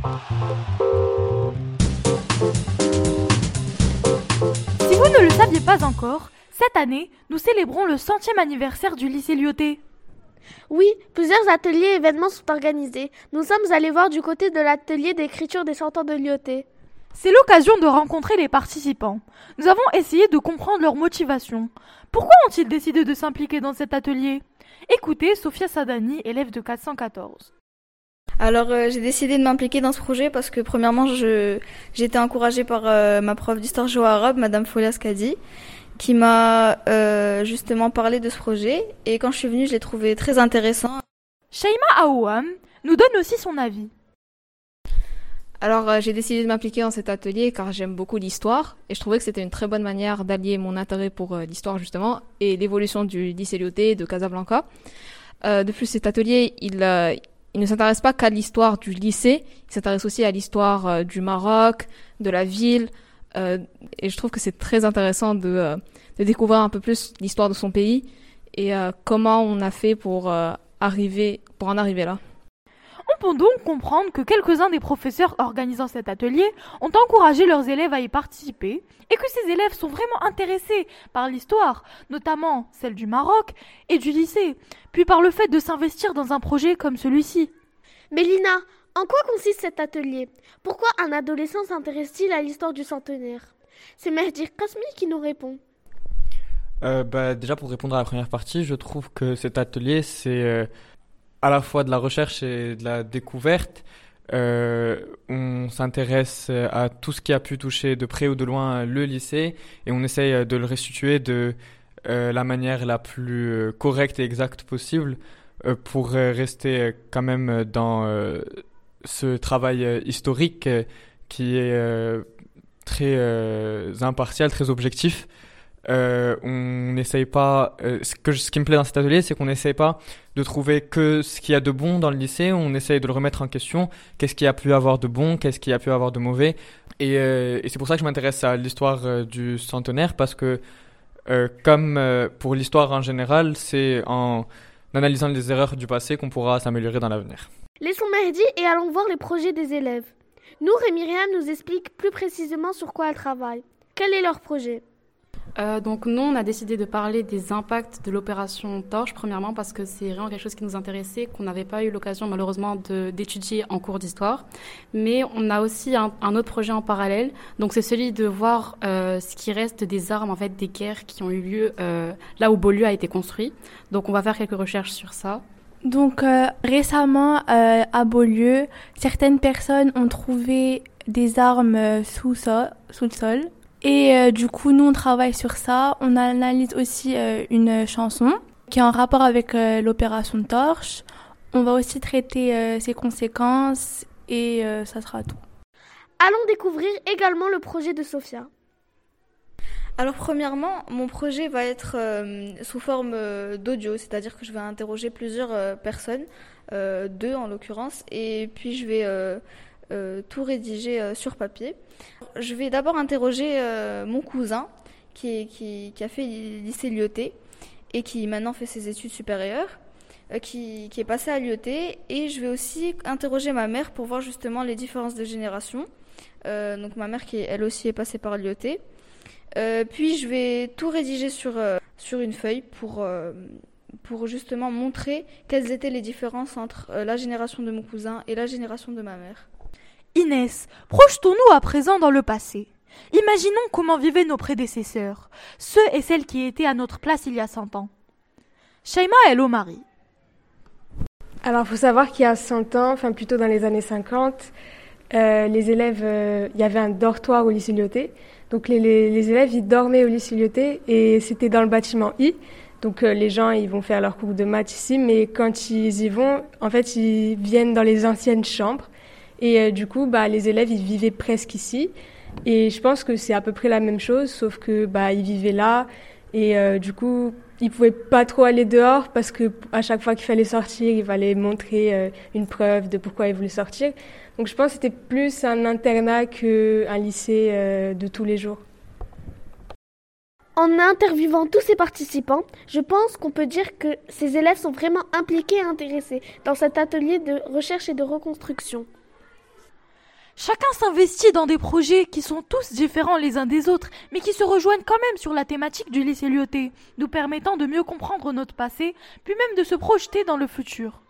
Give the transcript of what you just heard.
Si vous ne le saviez pas encore, cette année, nous célébrons le centième anniversaire du lycée Lyoté. Oui, plusieurs ateliers et événements sont organisés. Nous sommes allés voir du côté de l'atelier d'écriture des cent ans de Lyoté. C'est l'occasion de rencontrer les participants. Nous avons essayé de comprendre leur motivation. Pourquoi ont-ils décidé de s'impliquer dans cet atelier? Écoutez Sophia Sadani, élève de 414. Alors euh, j'ai décidé de m'impliquer dans ce projet parce que premièrement je j'ai été encouragée par euh, ma prof d'histoire géo-arabe, Madame Folias Kadi, qui m'a euh, justement parlé de ce projet et quand je suis venue je l'ai trouvé très intéressant. Shaima Aouam nous donne aussi son avis. Alors euh, j'ai décidé de m'impliquer dans cet atelier car j'aime beaucoup l'histoire et je trouvais que c'était une très bonne manière d'allier mon intérêt pour euh, l'histoire justement et l'évolution du lycée Lyoté de Casablanca. Euh, de plus cet atelier il, euh, il ne s'intéresse pas qu'à l'histoire du lycée, il s'intéresse aussi à l'histoire euh, du Maroc, de la ville euh, et je trouve que c'est très intéressant de, euh, de découvrir un peu plus l'histoire de son pays et euh, comment on a fait pour euh, arriver pour en arriver là. Peut donc comprendre que quelques-uns des professeurs organisant cet atelier ont encouragé leurs élèves à y participer et que ces élèves sont vraiment intéressés par l'histoire, notamment celle du Maroc et du lycée, puis par le fait de s'investir dans un projet comme celui-ci? Mélina, en quoi consiste cet atelier? Pourquoi un adolescent s'intéresse-t-il à l'histoire du centenaire? C'est Mehdi Kasmi qui nous répond. Euh, bah, déjà pour répondre à la première partie, je trouve que cet atelier c'est euh, à la fois de la recherche et de la découverte. Euh, on s'intéresse à tout ce qui a pu toucher de près ou de loin le lycée et on essaye de le restituer de euh, la manière la plus euh, correcte et exacte possible pour rester quand même dans ce travail historique qui est très impartial, très objectif. Euh, on n'essaye pas. euh, ce, qui me plaît dans cet atelier, c'est qu'on n'essaye pas de trouver que ce qu'il y a de bon dans le lycée. On essaye de le remettre en question. Qu'est-ce qu'il y a pu avoir de bon? Qu'est-ce qu'il y a pu avoir de mauvais? Et, euh, c'est pour ça que je m'intéresse à l'histoire du centenaire parce que, comme pour l'histoire en général, c'est en analysant les erreurs du passé qu'on pourra s'améliorer dans l'avenir. Laissons Mehdi et allons voir les projets des élèves. Nour et Myriam nous expliquent plus précisément sur quoi elles travaillent. Quel est leur projet? Euh, donc nous, on a décidé de parler des impacts de l'opération Torche, premièrement parce que c'est vraiment quelque chose qui nous intéressait, qu'on n'avait pas eu l'occasion malheureusement d'étudier en cours d'histoire. Mais on a aussi un, autre projet en parallèle, donc c'est celui de voir euh, ce qui reste des armes, en fait, des guerres qui ont eu lieu euh, là où Beaulieu a été construit. Donc on va faire quelques recherches sur ça. Donc récemment à Beaulieu, certaines personnes ont trouvé des armes sous, so- sous le sol. Et euh, du coup, nous, on travaille sur ça. On analyse aussi euh, une chanson qui est en rapport avec euh, l'opération Torche. On va aussi traiter euh, ses conséquences et euh, ça sera tout. Allons découvrir également le projet de Sophia. Alors premièrement, mon projet va être euh, sous forme euh, d'audio, c'est-à-dire que je vais interroger plusieurs euh, personnes, euh, deux en l'occurrence, et puis je vais tout rédiger euh, sur papier. Je vais d'abord interroger euh, mon cousin qui, a fait lycée Lyoté et qui maintenant fait ses études supérieures, euh, qui, est passé à Lyoté, et je vais aussi interroger ma mère pour voir justement les différences de génération. Euh, donc ma mère qui elle aussi est passée par Lyoté. Euh, puis je vais tout rédiger sur, euh, sur une feuille pour, euh, pour justement montrer quelles étaient les différences entre euh, la génération de mon cousin et la génération de ma mère. Inès, projetons-nous à présent dans le passé. Imaginons comment vivaient nos prédécesseurs, ceux et celles qui étaient à notre place il y a cent ans. Shaima El Omari. Alors, faut savoir qu'il y a 100 ans, enfin plutôt dans les années 50, euh, les élèves, euh, il y avait un dortoir au lycée Lyoté. Donc, les, élèves, ils dormaient au lycée et c'était dans le bâtiment I. Donc, euh, les gens, ils vont faire leur cours de maths ici, mais quand ils y vont, en fait, ils viennent dans les anciennes chambres. Et euh, du coup, bah, les élèves, ils vivaient presque ici. Et je pense que c'est à peu près la même chose, sauf que bah, ils vivaient là. Et euh, du coup, ils pouvaient pas trop aller dehors parce que à chaque fois qu'il fallait sortir, il fallait montrer euh, une preuve de pourquoi ils voulaient sortir. Donc je pense que c'était plus un internat qu'un lycée de tous les jours. En interviewant tous ces participants, je pense qu'on peut dire que ces élèves sont vraiment impliqués et intéressés dans cet atelier de recherche et de reconstruction. Chacun s'investit dans des projets qui sont tous différents les uns des autres, mais qui se rejoignent quand même sur la thématique du lycée Lyoté, nous permettant de mieux comprendre notre passé, puis même de se projeter dans le futur.